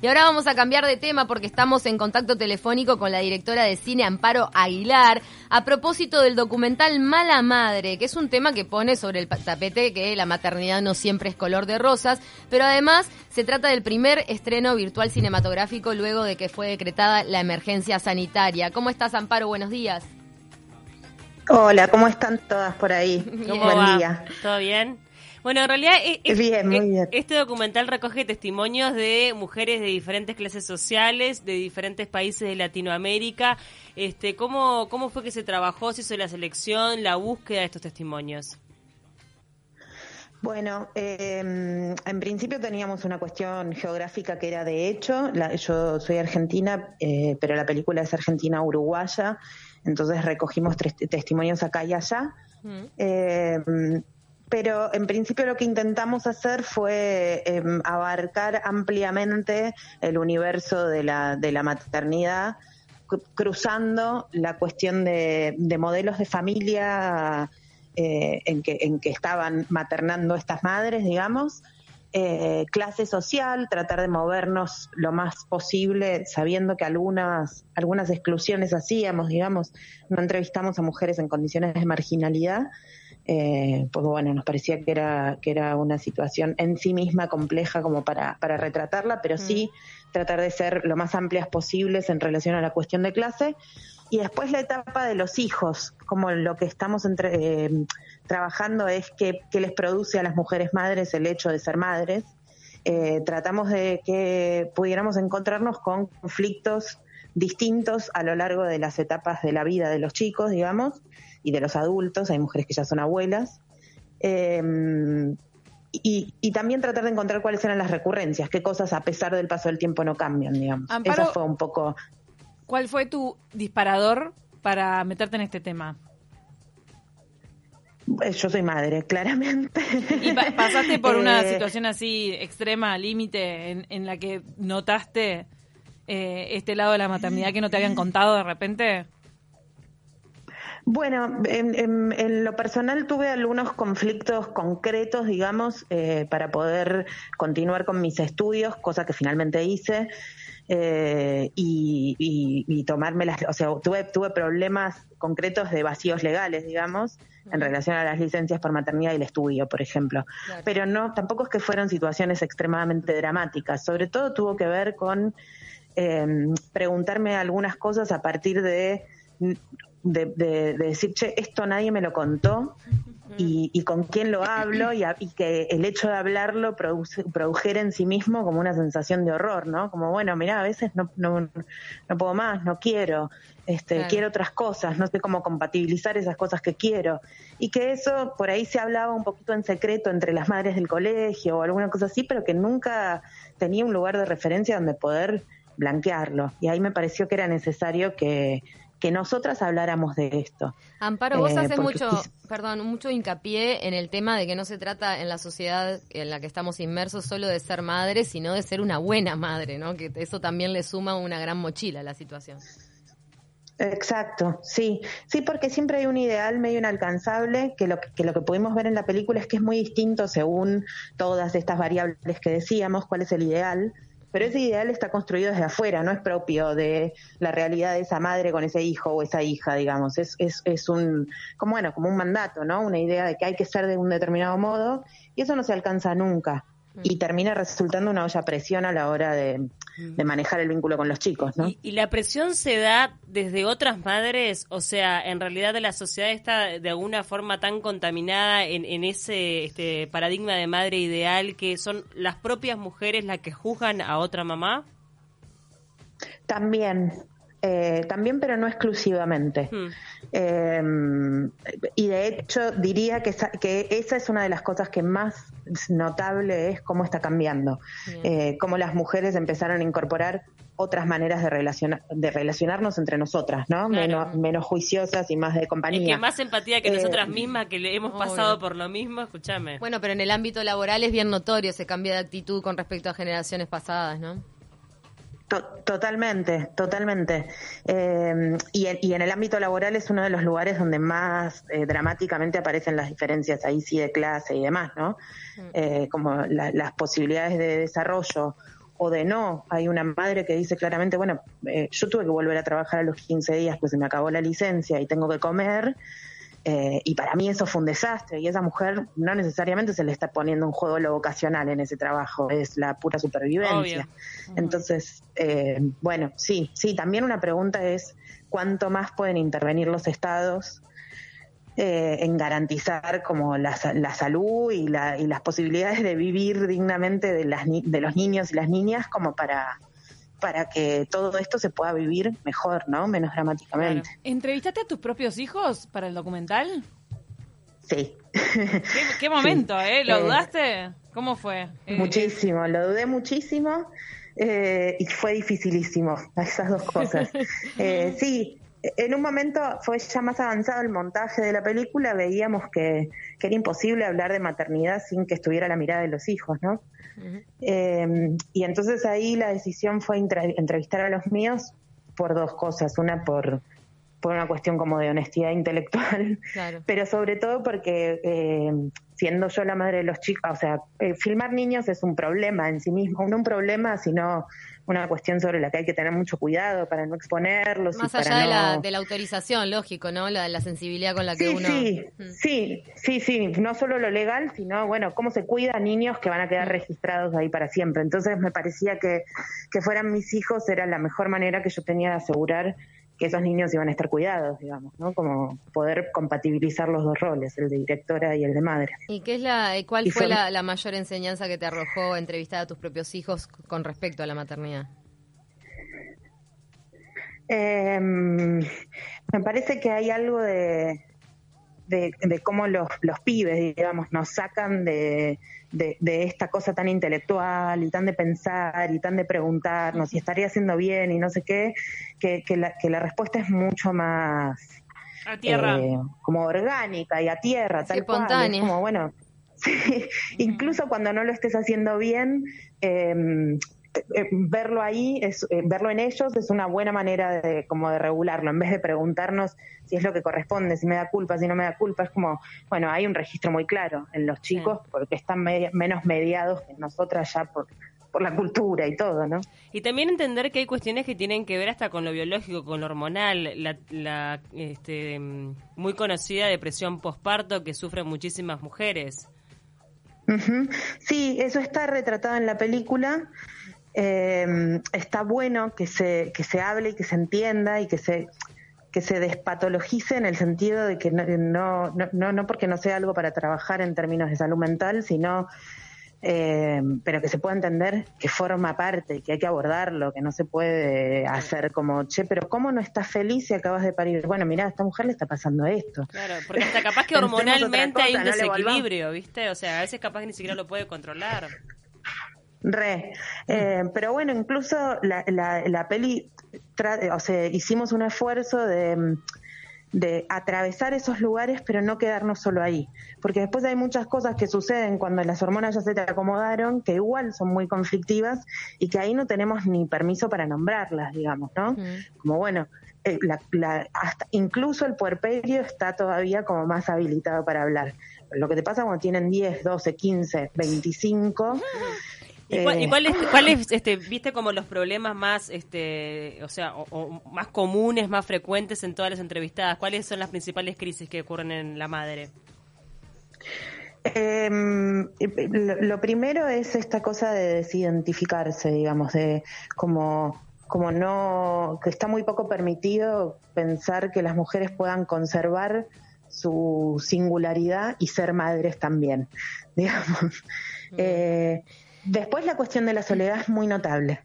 Y ahora vamos a cambiar de tema porque estamos en contacto telefónico con la directora de cine Amparo Aguilar a propósito del documental Mala Madre, que es un tema que pone sobre el tapete que la maternidad no siempre es color de rosas, pero además se trata del primer estreno virtual cinematográfico luego de que fue decretada la emergencia sanitaria. ¿Cómo estás Amparo? Buenos días. Hola, ¿cómo están todas por ahí? Buen día. ¿Todo bien? Bueno, en realidad eh, eh, este documental recoge testimonios de mujeres de diferentes clases sociales, de diferentes países de Latinoamérica. Este, ¿cómo, ¿Cómo fue que se trabajó, se hizo la selección, la búsqueda de estos testimonios? Bueno, em, en principio teníamos una cuestión geográfica que era de hecho, yo soy argentina, eh, pero la película es argentina-uruguaya, entonces recogimos testimonios acá y allá. Mm pero en principio lo que intentamos hacer fue em, abarcar ampliamente el universo de la, de la maternidad, cruzando la cuestión de, modelos de familia eh, en, que, en que estaban maternando estas madres, digamos, eh, clase social, tratar de movernos lo más posible, sabiendo que algunas, algunas exclusiones hacíamos, digamos, no entrevistamos a mujeres en condiciones de marginalidad, eh, pues bueno, nos parecía que era, que era una situación en sí misma compleja como para, para retratarla, pero sí mm. tratar de ser lo más amplias posibles en relación a la cuestión de clase. Y después la etapa de los hijos, como lo que estamos entre, eh, trabajando es que, les produce a las mujeres madres el hecho de ser madres. Eh, tratamos de que pudiéramos encontrarnos con conflictos distintos a lo largo de las etapas de la vida de los chicos, digamos, y de los adultos, hay mujeres que ya son abuelas. Em, y, también tratar de encontrar cuáles eran las recurrencias, qué cosas a pesar del paso del tiempo no cambian, digamos. Eso fue un poco... ¿Cuál fue tu disparador para meterte en este tema? Eh, yo soy madre, claramente. ¿Y pasaste por una eh, situación así extrema, límite, en, en, la que notaste eh, este lado de la maternidad que no te habían contado de repente? Bueno, en, lo personal tuve algunos conflictos concretos, digamos, eh, para poder continuar con mis estudios, cosa que finalmente hice. Eh, y, tomarme las, o sea, tuve, tuve problemas concretos de vacíos legales, digamos, en relación a las licencias por maternidad y el estudio, por ejemplo. Pero no, tampoco es que fueron situaciones extremadamente dramáticas. Sobre todo tuvo que ver con eh, preguntarme algunas cosas a partir de de, decir, che, esto nadie me lo contó y, con quién lo hablo y, que el hecho de hablarlo produjera en sí mismo como una sensación de horror, ¿no? Como, bueno, mira, a veces no, no, no puedo más, no quiero, este, quiero otras cosas, no sé cómo compatibilizar esas cosas que quiero. Y que eso por ahí se hablaba un poquito en secreto entre las madres del colegio o alguna cosa así, pero que nunca tenía un lugar de referencia donde poder blanquearlo. Y ahí me pareció que era necesario que, que nosotras habláramos de esto. Amparo, vos eh, haces mucho, perdón, mucho hincapié en el tema de que no se trata en la sociedad en la que estamos inmersos solo de ser madre, sino de ser una buena madre, ¿no? Que eso también le suma una gran mochila a la situación. Exacto, sí, sí, porque siempre hay un ideal medio inalcanzable que lo que lo que pudimos ver en la película es que es muy distinto según todas estas variables que decíamos, cuál es el ideal pero ese ideal está construido desde afuera, no es propio de la realidad de esa madre con ese hijo o esa hija, digamos. Es, es, es un, como bueno, como un mandato, ¿no? Una idea de que hay que ser de un determinado modo y eso no se alcanza nunca y termina resultando una olla presión a la hora de, manejar el vínculo con los chicos, ¿no? ¿Y, la presión se da desde otras madres? O sea, en realidad la sociedad está de alguna forma tan contaminada en, en ese este, paradigma de madre ideal que son las propias mujeres las que juzgan a otra mamá. También, eh, también, pero no exclusivamente. Hmm. Eh, y de hecho diría que esa, que esa es una de las cosas que más notable es cómo está cambiando, eh, cómo las mujeres empezaron a incorporar otras maneras de, relacionar, de relacionarnos entre nosotras, ¿no? Menos, menos juiciosas y más de compañía. Es que más empatía que nosotras mismas, que le hemos pasado por lo mismo, escúchame. Bueno, pero en el ámbito laboral es bien notorio ese cambio de actitud con respecto a generaciones pasadas, ¿no? Totalmente, totalmente. Eh, y, en, el ámbito laboral es uno de los lugares donde más eh, dramáticamente aparecen las diferencias ahí sí de clase y demás, ¿no? Mm. Eh, como las posibilidades de desarrollo o de no. Hay una madre que dice claramente, bueno, eh, yo tuve que volver a trabajar a los 15 días, pues se me acabó la licencia y tengo que comer. Eh, y para mí eso fue un desastre. Y esa mujer no necesariamente se le está poniendo un juego lo vocacional en ese trabajo, es la pura supervivencia. Entonces, eh, bueno, sí, sí, también una pregunta es cuánto más pueden intervenir los estados eh, en garantizar como la, salud y, las posibilidades de vivir dignamente de, las, de los niños y las niñas como para para que todo esto se pueda vivir mejor, ¿no? Menos dramáticamente. ¿Entrevistaste a tus propios hijos para el documental? Sí. ¿Qué, momento, eh? ¿Lo eh, dudaste? ¿Cómo fue? Muchísimo, lo dudé muchísimo eh, y fue dificilísimo esas dos cosas. Eh, sí, en un momento fue ya más avanzado el montaje de la película, veíamos que, era imposible hablar de maternidad sin que estuviera la mirada de los hijos, ¿no? Em, y entonces ahí la decisión fue entrevistar a los míos por dos cosas. Una, por, por una cuestión como de honestidad intelectual, pero sobre todo porque eh, siendo yo la madre de los chicos, o sea, eh, filmar niños es un problema en sí mismo, no un problema, sino una cuestión sobre la que hay que tener mucho cuidado para no exponerlos. Más allá de, la, de, la, autorización, lógico, ¿no? La, la sensibilidad con la que uno... Sí, mm. sí, sí, sí, no solo lo legal, sino, bueno, cómo se cuida a niños que van a quedar registrados ahí para siempre. Entonces me parecía que, que fueran mis hijos era la mejor manera que yo tenía de asegurar que esos niños iban a estar cuidados, digamos, ¿no? Como poder compatibilizar los dos roles, el de directora y el de madre. ¿Y qué es la, cuál fue, la, mayor enseñanza que te arrojó entrevistar a tus propios hijos con respecto a la maternidad? Em, me parece que hay algo de, de, cómo los, los pibes, digamos, nos sacan de, de, esta cosa tan intelectual y tan de pensar y tan de preguntarnos si estaría haciendo bien y no sé qué, que, que, la, que la respuesta es mucho más... A tierra. Eh, como orgánica y a tierra, tal espontánea. como, bueno, incluso cuando no lo estés haciendo bien, eh, eh, verlo ahí, es, eh, verlo en ellos es una buena manera de, como de regularlo, en vez de preguntarnos si es lo que corresponde, si me da culpa, si no me da culpa, es como, bueno, hay un registro muy claro en los chicos porque están menos mediados que nosotras ya por, por la cultura y todo, ¿no? Y también entender que hay cuestiones que tienen que ver hasta con lo biológico, con lo hormonal, la, este, muy conocida depresión postparto que sufren muchísimas mujeres. Sí, eso está retratado en la película eh, está bueno que se, que se hable y que se entienda y que se que se despatologice en el sentido de que no, no, no, no porque no sea algo para trabajar en términos de salud mental, sino eh, pero que se pueda entender que forma parte, que hay que abordarlo, que no se puede hacer como, che, pero ¿cómo no estás feliz si acabas de parir? Bueno, mira, a esta mujer le está pasando esto. Claro, porque hasta capaz que hormonalmente hay un desequilibrio, ¿viste? O sea, a veces capaz que ni siquiera lo puede controlar. Re. Eh, pero bueno, incluso la, la, peli, o sea, hicimos un esfuerzo de, de atravesar esos lugares, pero no quedarnos solo ahí. Porque después hay muchas cosas que suceden cuando las hormonas ya se te acomodaron, que igual son muy conflictivas y que ahí no tenemos ni permiso para nombrarlas, digamos, ¿no? Como bueno, eh, la, hasta incluso el puerperio está todavía como más habilitado para hablar. Lo que te pasa cuando tienen 10, 12, 15, 25, ¿Y, cuál, es, cuál es este, viste como los problemas más, este, o sea, o, más comunes, más frecuentes en todas las entrevistadas? ¿Cuáles son las principales crisis que ocurren en la madre? Em, lo, primero es esta cosa de desidentificarse, digamos, de como como no que está muy poco permitido pensar que las mujeres puedan conservar su singularidad y ser madres también, digamos. Eh, Después la cuestión de la soledad es muy notable.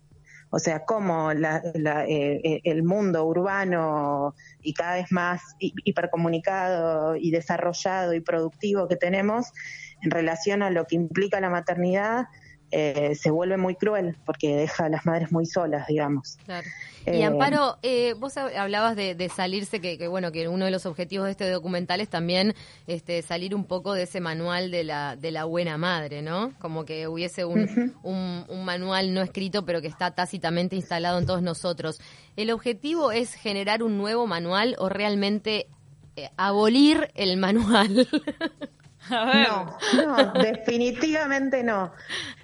O sea, cómo eh, eh, el mundo urbano y cada vez más hipercomunicado y desarrollado y productivo que tenemos en relación a lo que implica la maternidad eh, se vuelve muy cruel porque deja a las madres muy solas, digamos. Claro. Y eh, Amparo, eh, vos hablabas de, salirse, que, bueno, que uno de los objetivos de este documental es también este, salir un poco de ese manual de la, de la buena madre, ¿no? Como que hubiese un, un, manual no escrito, pero que está tácitamente instalado en todos nosotros. ¿El objetivo es generar un nuevo manual o realmente abolir el manual? No, no, definitivamente no.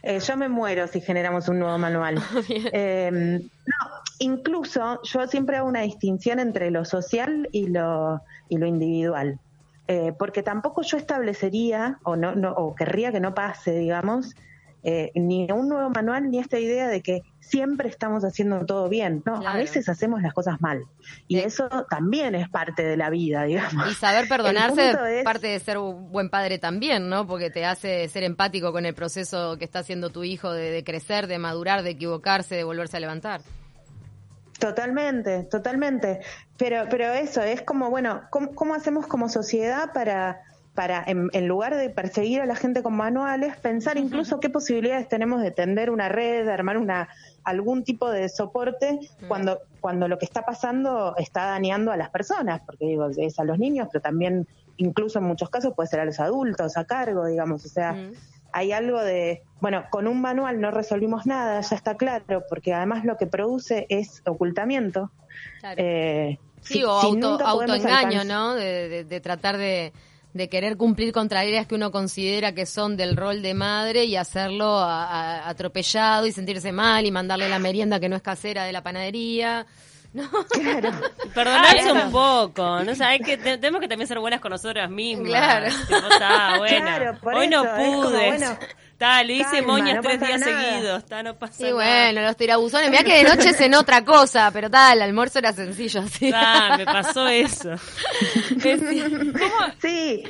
Eh, yo me muero si generamos un nuevo manual. Eh, no, incluso yo siempre hago una distinción entre lo social y lo, y lo individual. Eh, porque tampoco yo establecería o no, no o querría que no pase, digamos, eh, ni un nuevo manual ni esta idea de que siempre estamos haciendo todo bien. No, a veces hacemos las cosas mal. Y eso también es parte de la vida, digamos. Y saber perdonarse es parte de ser un buen padre también, ¿no? Porque te hace ser empático con el proceso que está haciendo tu hijo de, de crecer, de madurar, de equivocarse, de volverse a levantar. Totalmente, totalmente. Pero, pero eso es como, bueno, ¿cómo, cómo hacemos como sociedad para para, en, en, lugar de perseguir a la gente con manuales, pensar incluso qué posibilidades tenemos de tender una red, de armar una algún tipo de soporte cuando, cuando lo que está pasando está dañando a las personas, porque digo, es a los niños, pero también incluso en muchos casos puede ser a los adultos a cargo, digamos, o sea, hay algo de, bueno, con un manual no resolvimos nada, ya está claro, porque además lo que produce es ocultamiento. Claro. Eh, sí, si, o si autoengaño, ¿no? De, de, de tratar de de querer cumplir con tareas que uno considera que son del rol de madre y hacerlo a, a, atropellado y sentirse mal y mandarle la merienda que no es casera de la panadería. No. Claro. Perdonarse un poco, ¿no? O sea, hay que, tenemos que también ser buenas con nosotras mismas. Claro. Tipo, está, buena. Claro, Hoy no pude. Está, le hice moñas no tres días nada. seguidos, está, no pasa sí, nada. bueno, los tirabuzones, mirá que de noche cenó otra cosa, pero tal, el almuerzo era sencillo, así. Ah, me pasó eso. ¿Cómo? Sí,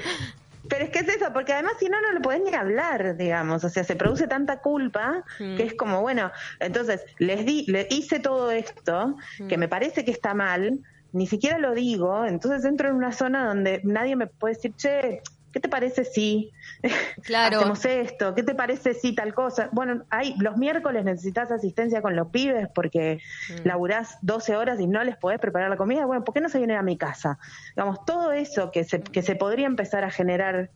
pero es que es eso, porque además si no, no le podés ni hablar, digamos. O sea, se produce tanta culpa mm. que es como, bueno, entonces les di, le hice todo esto, mm. que me parece que está mal, ni siquiera lo digo, entonces entro en una zona donde nadie me puede decir, che, ¿qué te parece si claro. hacemos esto? ¿Qué te parece si tal cosa? Bueno, hay, los miércoles necesitas asistencia con los pibes porque mm. laburás 12 horas y no les podés preparar la comida. Bueno, ¿por qué no se vienen a mi casa? Digamos, todo eso que se, que se podría empezar a generar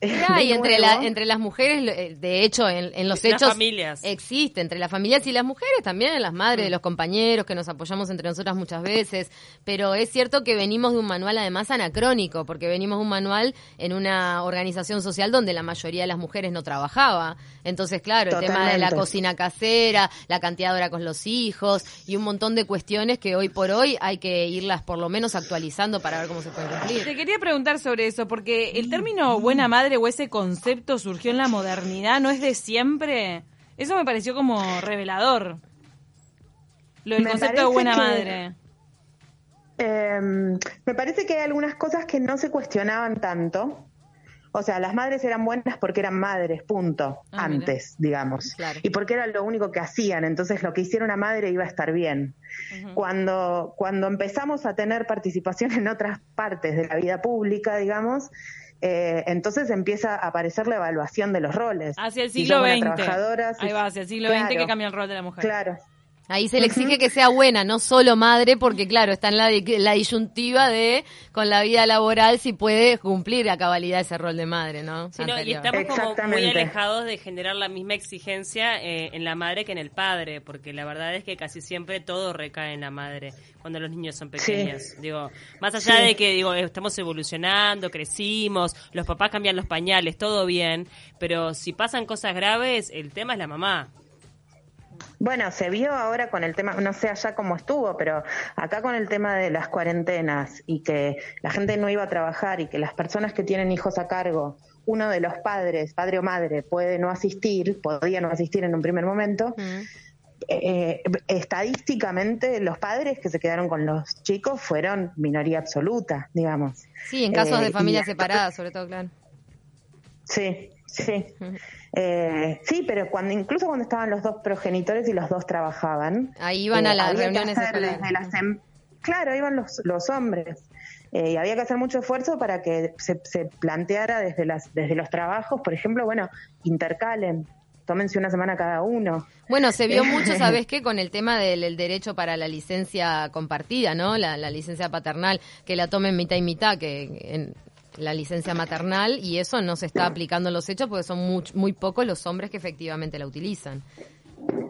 Y entre, la, entre las mujeres, eh, de hecho, en, en los las hechos familias. existe, entre las familias y las mujeres, también en las madres, de los compañeros, que nos apoyamos entre nosotras muchas veces, pero es cierto que venimos de un manual además anacrónico, porque venimos de un manual en una organización social donde la mayoría de las mujeres no trabajaba. Entonces, claro, Totalmente. el tema de la cocina casera, la cantidad de hora con los hijos y un montón de cuestiones que hoy por hoy hay que irlas por lo menos actualizando para ver cómo se pueden cumplir. Te quería preguntar sobre eso, porque el término buena madre o ese concepto surgió en la modernidad, ¿no es de siempre? Eso me pareció como revelador. Lo del Me concepto de buena que- madre. Eh, me parece que hay algunas cosas que no se cuestionaban tanto. O sea, las madres eran buenas porque eran madres, punto, Ah, antes, digamos. Claro. Y porque era lo único que hacían, entonces lo que hiciera una madre iba a estar bien. Cuando, cuando empezamos a tener participación en otras partes de la vida pública, digamos, eh, entonces empieza a aparecer la evaluación de los roles. Hacia el Si siglo XX. trabajadora, si- Ahí va, hacia el siglo Claro. XX que cambia el rol de la mujer. Claro. Ahí se le exige que sea buena, no solo madre, porque claro, está en la, di- la disyuntiva de con la vida laboral si puede cumplir a cabalidad ese rol de madre, ¿no? Sí, no, y estamos como muy alejados de generar la misma exigencia eh, en la madre que en el padre, porque la verdad es que casi siempre todo recae en la madre cuando los niños son pequeños. Digo, más allá Sí. de que digo estamos evolucionando, crecimos, los papás cambian los pañales, todo bien, pero si pasan cosas graves, el tema es la mamá. Bueno, se vio ahora con el tema, no sé allá cómo estuvo, pero acá con el tema de las cuarentenas y que la gente no iba a trabajar y que las personas que tienen hijos a cargo, uno de los padres, padre o madre, puede no asistir, podía no asistir en un primer momento, Mm. eh, estadísticamente los padres que se quedaron con los chicos fueron minoría absoluta, digamos. Sí, en casos Eh, de y familias separadas, sobre todo, claro. Sí, sí. Eh, sí, pero cuando incluso cuando estaban los dos progenitores y los dos trabajaban, Ahí iban eh, a las había que reuniones desde las em- Claro, iban los, los hombres. Eh, y había que hacer mucho esfuerzo para que se, se planteara desde, las, desde los trabajos, por ejemplo, bueno, intercalen, tómense una semana cada uno. Bueno, se vio mucho, ¿sabes qué? Con el tema del el derecho para la licencia compartida, ¿no? La, la licencia paternal, que la tomen mitad y mitad, que en la licencia maternal, y eso no se está aplicando en los hechos porque son muy, muy pocos los hombres que efectivamente la utilizan.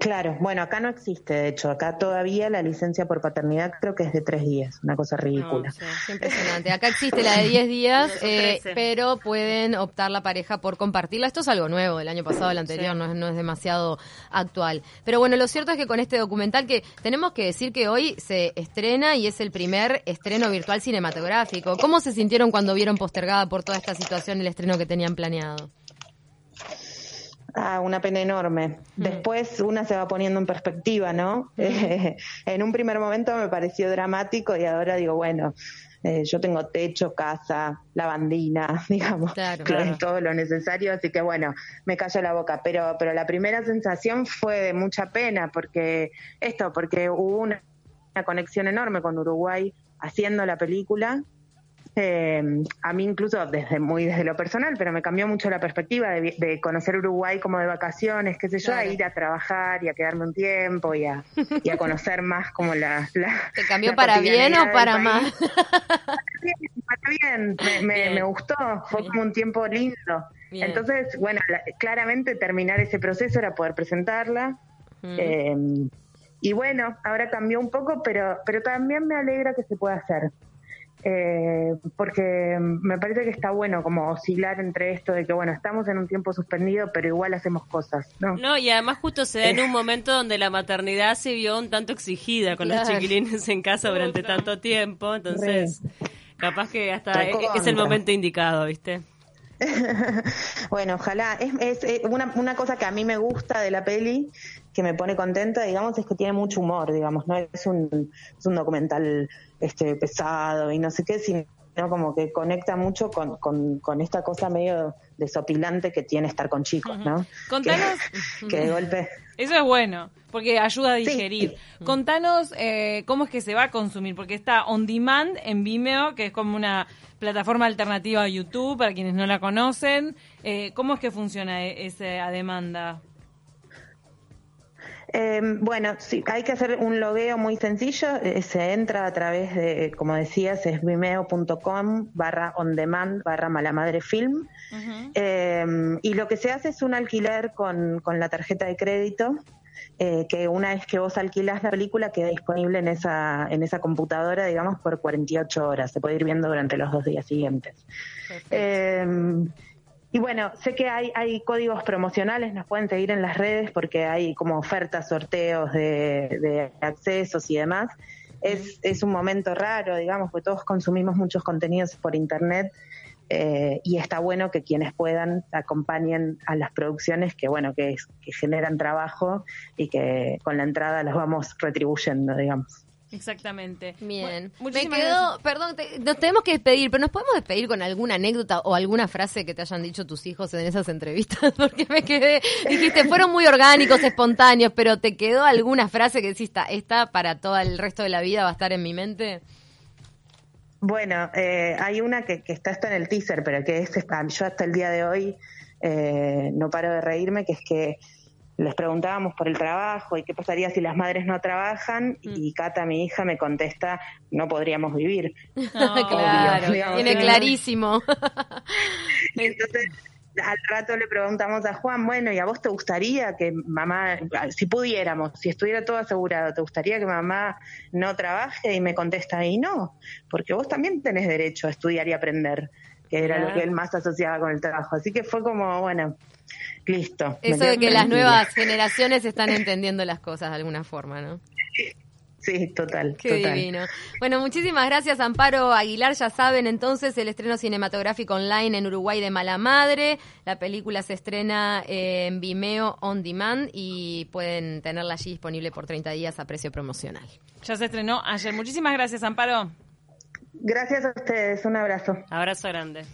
Claro, bueno, acá no existe, de hecho, acá todavía la licencia por paternidad creo que es de tres días, una cosa ridícula. No, impresionante. Acá existe la de 10 días, eh, pero pueden optar la pareja por compartirla. Esto es algo nuevo, del año pasado, el anterior, no, es, no es demasiado actual. Pero bueno, lo cierto es que con este documental que tenemos que decir que hoy se estrena y es el primer estreno virtual cinematográfico. ¿Cómo se sintieron cuando vieron postergada por toda esta situación el estreno que tenían planeado? Ah, una pena enorme. Mm. Después una se va poniendo en perspectiva, ¿no? en un primer momento me pareció dramático y ahora digo, bueno, eh, yo tengo techo, casa, lavandina, digamos, Claro, clo- claro. todo lo necesario, así que bueno, me callo la boca. Pero, pero la primera sensación fue de mucha pena, porque esto, porque hubo una, una conexión enorme con Uruguay haciendo la película. Eh, a mí incluso desde muy desde lo personal, pero me cambió mucho la perspectiva de, conocer Uruguay como de vacaciones, qué sé yo, a ir a trabajar y a quedarme un tiempo y a, y a conocer más como la... la ¿Te cambió la para bien o para mal? bien, para bien, me, me- Bien. me gustó, fue como un tiempo lindo. Entonces, bueno, la- claramente terminar ese proceso era poder presentarla. Eh, y bueno, ahora cambió un poco, pero, pero también me alegra que se pueda hacer. Eh, porque me parece que está bueno como oscilar entre esto de que, bueno, estamos en un tiempo suspendido, pero igual hacemos cosas, ¿no? No, y además justo se da en un momento donde la maternidad se vio un tanto exigida con los chiquilines en casa durante tanto tiempo, entonces capaz que hasta es el momento indicado, ¿viste? bueno, ojalá. Es, es, eh, una, una cosa que a mí me gusta de la peli, que me pone contenta, digamos, es que tiene mucho humor, digamos, no es un, es un documental este, pesado y no sé qué, sino como que conecta mucho con, con, con esta cosa medio desopilante que tiene estar con chicos, ¿no? Contanos, Que, que de golpe... eso es bueno, porque ayuda a Sí. digerir. Contanos eh, cómo es que se va a consumir, porque está on demand en Vimeo, que es como una plataforma alternativa a YouTube, para quienes no la conocen. Eh, ¿Cómo es que funciona e- esa demanda? Eh, bueno, sí, hay que hacer un logueo muy sencillo. eh, se entra a través de, como decías, es vimeo.com barra on demand barra malamadre film. Eh, y lo que se hace es un alquiler con, con la tarjeta de crédito. eh, que una vez que vos alquilás la película queda disponible en esa, en esa computadora, digamos, por 48 horas. Se puede ir viendo durante los dos días siguientes. Y bueno, sé que hay, hay códigos promocionales, nos pueden seguir en las redes porque hay como ofertas, sorteos de, de accesos y demás. Es, es un momento raro, digamos, porque todos consumimos muchos contenidos por internet eh, y está bueno que quienes puedan acompañen a las producciones que, bueno, que, que generan trabajo y que con la entrada los vamos retribuyendo, digamos. Exactamente. Bien. Bueno, Me gracias. perdón, te- nos tenemos que despedir, pero nos podemos despedir con alguna anécdota o alguna frase que te hayan dicho tus hijos en esas entrevistas, porque me quedé, dijiste, fueron muy orgánicos, espontáneos, pero ¿te quedó alguna frase que decís, esta, para todo el resto de la vida va a estar en mi mente? Bueno, eh, hay una que, que está hasta en el teaser, pero que es yo hasta el día de hoy eh, no paro de reírme, que es que les preguntábamos por el trabajo y qué pasaría si las madres no trabajan y Cata, mi hija, me contesta, no podríamos vivir. claro, digamos, tiene sí. clarísimo. Entonces, al rato le preguntamos a Juan, bueno, ¿y a vos te gustaría que mamá, si pudiéramos, si estuviera todo asegurado, ¿te gustaría que mamá no trabaje? Y me contesta, y no, porque vos también tenés derecho a estudiar y aprender, que era lo que él más asociaba con el trabajo. Así que fue como, bueno, listo. Eso de que las nuevas generaciones están entendiendo las cosas de alguna forma, ¿no? Sí, total, Qué total. divino. Bueno, muchísimas gracias, Amparo Aguilar. Ya saben, entonces, el estreno cinematográfico online en Uruguay de Mala Madre. La película se estrena en Vimeo On Demand y pueden tenerla allí disponible por 30 días a precio promocional. Ya se estrenó ayer. Muchísimas gracias, Amparo. Gracias a ustedes, un abrazo. Abrazo grande.